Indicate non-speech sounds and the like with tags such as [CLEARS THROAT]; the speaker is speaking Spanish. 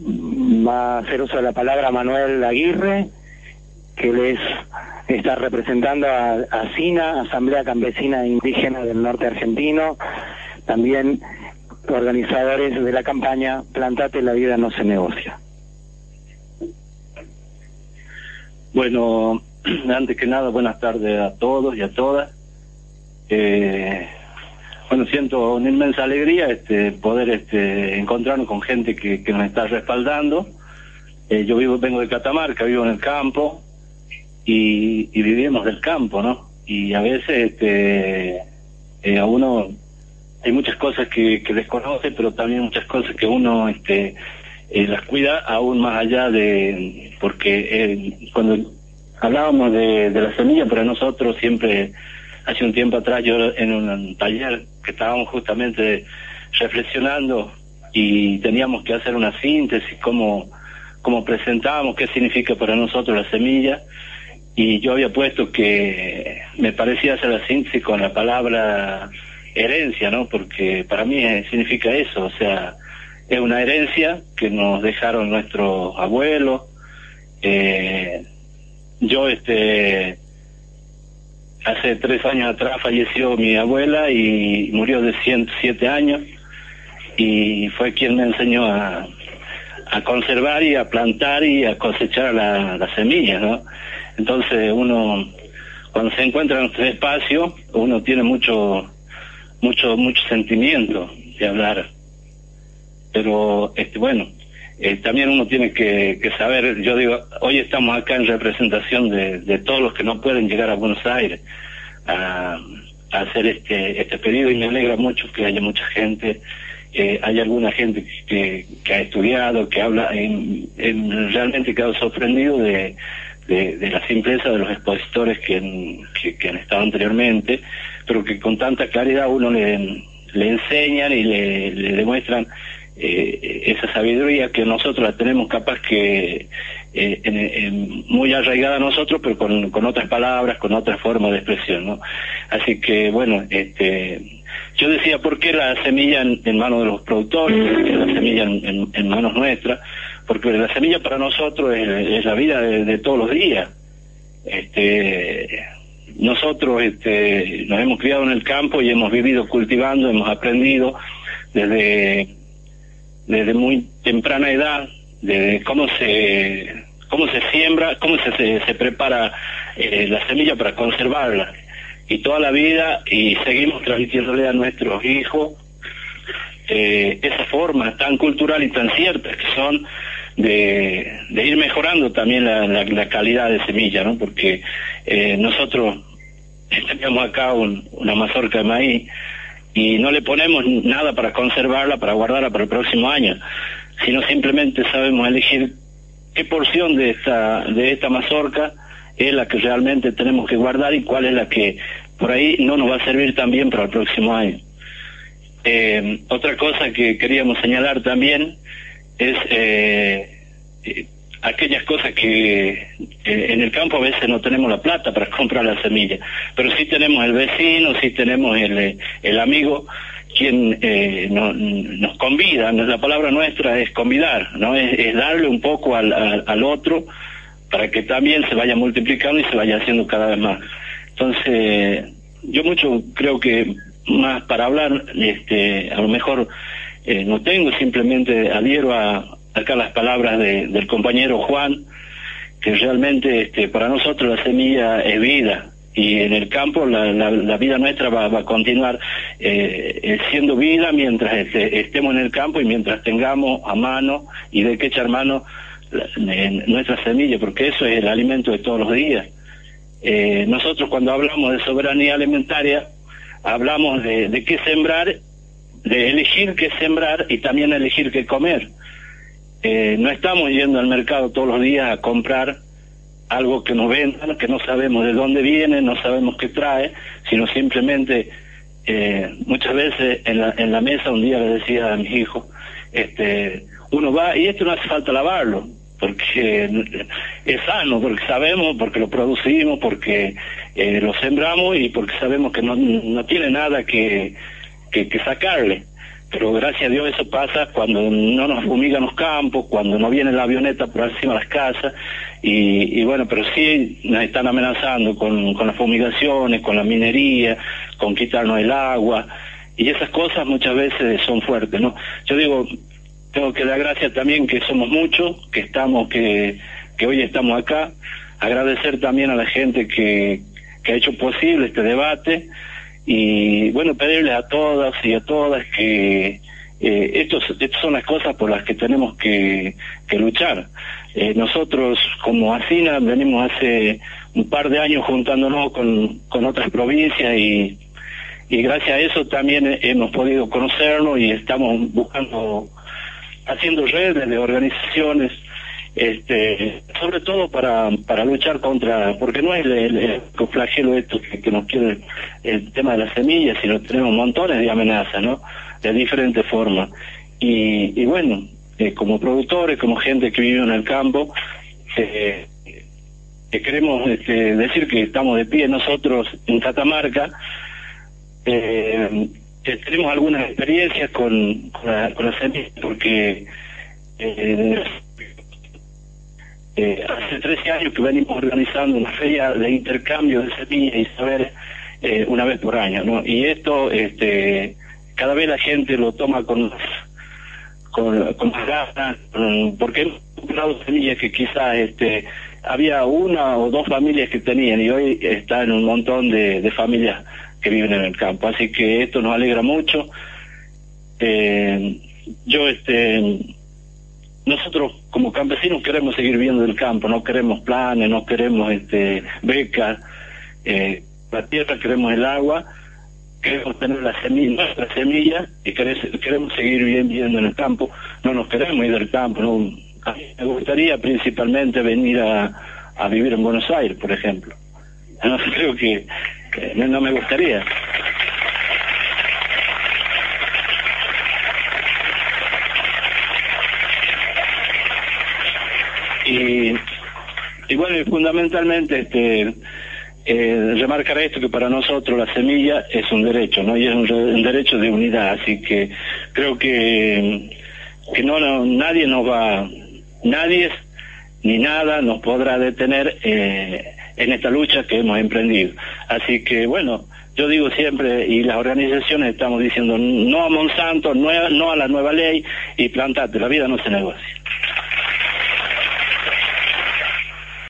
Va a hacer uso de la palabra Manuel Aguirre, que les está representando a, a Asamblea Campesina Indígena del Norte Argentino, también organizadores de la campaña Plantate la vida no se negocia. Bueno, [CLEARS THROAT] antes que nada, buenas tardes a todos y a todas. Eh, bueno, siento una inmensa alegría este, poder este, encontrarnos con gente que, nos está respaldando. Eh, yo vivo, vengo de Catamarca, vivo en el campo y, vivimos del campo, ¿no? Y a veces este, eh, a uno hay muchas cosas que, desconoce, pero también muchas cosas que uno este, eh, las cuida aún más allá de, porque cuando hablábamos de, de la semilla, para nosotros siempre, hace un tiempo atrás, yo en un taller que estábamos justamente reflexionando y teníamos que hacer una síntesis, cómo, cómo presentábamos, qué significa para nosotros la semilla, y yo había puesto que me parecía hacer la síntesis con la palabra herencia, ¿no? Porque para mí significa eso, o sea, es una herencia que nos dejaron nuestros abuelos. Eh, yo, este, hace tres años atrás falleció mi abuela y murió de 107 años y fue quien me enseñó a, conservar y a plantar y a cosechar la, la semilla, ¿no? Entonces uno, cuando se encuentra en este espacio, uno tiene mucho, mucho, mucho sentimiento de hablar. Pero, este, bueno, eh, también uno tiene que, saber, yo digo, hoy estamos acá en representación de, todos los que no pueden llegar a Buenos Aires a, hacer este, este pedido y me alegra mucho que haya mucha gente eh, hay alguna gente que, ha estudiado, que habla, en, en, realmente quedado sorprendido de, de, de, la simpleza de los expositores que, que, han estado anteriormente, pero que con tanta claridad uno le, le enseñan y le demuestran eh, esa sabiduría que nosotros la tenemos capaz que eh, muy arraigada a nosotros, pero con, con otras palabras, con otras formas de expresión, ¿no? Así que, bueno, este yo decía, ¿por qué la semilla en, manos de los productores? ¿Por qué la semilla en, manos nuestras? Porque la semilla para nosotros es, la vida de, todos los días. Este, nosotros este, nos hemos criado en el campo y hemos vivido cultivando, hemos aprendido desde, desde muy temprana edad de cómo se cómo se siembra, cómo se, se, prepara eh, la semilla para conservarla y toda la vida y seguimos transmitiéndole a nuestros hijos eh, esa forma tan cultural y tan cierta que son de, ir mejorando también la, la, calidad de semilla, ¿no? Porque eh, nosotros teníamos acá un, una mazorca de maíz y no le ponemos nada para conservarla, para guardarla para el próximo año, sino simplemente sabemos elegir qué porción de esta, de esta mazorca es la que realmente tenemos que guardar y cuál es la que por ahí no nos va a servir también para el próximo año. Eh, otra cosa que queríamos señalar también es eh, aquellas cosas que eh, en el campo a veces no tenemos la plata para [LAUGHS] comprar la semilla, pero sí tenemos el vecino, sí tenemos el, el amigo quien eh, no, nos convida, la palabra nuestra es convidar, no es, darle un poco al otro para que también se vaya multiplicando y se vaya haciendo cada vez más. Entonces, yo mucho creo que más para hablar, este, a lo mejor eh, no tengo, simplemente adhiero a acá las palabras de, del compañero Juan, que realmente este, para nosotros la semilla es vida y en el campo la, la, vida nuestra va, va a continuar eh, siendo vida mientras este, estemos en el campo y mientras tengamos a mano y de qué echar mano nuestra semilla, porque eso es el alimento de todos los días. Eh, nosotros cuando hablamos de soberanía alimentaria, hablamos de qué sembrar, de elegir qué sembrar y también elegir qué comer. Eh, no estamos yendo al mercado todos los días a comprar algo que nos vendan, que no sabemos de dónde viene, no sabemos qué trae, sino simplemente eh, muchas veces en la, en la mesa un día le decía a mis hijos, este, uno va y esto no hace falta lavarlo, porque es sano, porque sabemos, porque lo producimos, porque eh, lo sembramos y porque sabemos que no, no tiene nada que, que, que sacarle pero gracias a Dios eso pasa cuando no nos fumigan los campos, cuando no viene la avioneta por encima de las casas, y, y bueno, pero sí nos están amenazando con, con las fumigaciones, con la minería, con quitarnos el agua, y esas cosas muchas veces son fuertes, ¿no? Yo digo, tengo que dar gracias también que somos muchos, que estamos, que, que hoy estamos acá, agradecer también a la gente que, que ha hecho posible este debate, y bueno, pedirles a todas y a todas que eh, estos, estas son las cosas por las que tenemos que, luchar. Eh, nosotros como ASINA venimos hace un par de años juntándonos con, con otras provincias y, y gracias a eso también hemos podido conocernos y estamos buscando, haciendo redes de organizaciones este, sobre todo para, para luchar contra, porque no es el, flagelo esto que, nos quiere el tema de las semillas, sino tenemos montones de amenazas, ¿no? De diferentes formas. Y, y bueno, eh, como productores, como gente que vive en el campo, eh, eh, queremos este, decir que estamos de pie nosotros en Catamarca, tenemos algunas experiencias con, con, la, semillas, porque eh, hace 13 años que venimos organizando una feria de intercambio de semillas y saber eh, una vez por año, ¿no? Y esto, este, cada vez la gente lo toma con con, con más ganas, porque hemos comprado semillas que quizás este, había una o dos familias que tenían y hoy está en un montón de, de familias que viven en el campo. Así que esto nos alegra mucho. Eh, yo este nosotros como campesinos queremos seguir viendo el campo, no queremos planes, no queremos este, becas, eh, la tierra queremos el agua, queremos tener la semilla, nuestra semilla y queremos seguir viviendo en el campo, no nos queremos ir del campo, no, a mí me gustaría principalmente venir a, a vivir en Buenos Aires, por ejemplo. [LAUGHS] No creo que, no me gustaría. Y, y bueno, fundamentalmente este eh, remarcar esto que para nosotros la semilla es un derecho, ¿no? Y es un, derecho de unidad, así que creo que, que no, nadie nos va, nadie ni nada nos podrá detener eh, en esta lucha que hemos emprendido. Así que bueno, yo digo siempre, y las organizaciones estamos diciendo no a Monsanto, no a, no a la nueva ley y plantate, la vida no se negocia.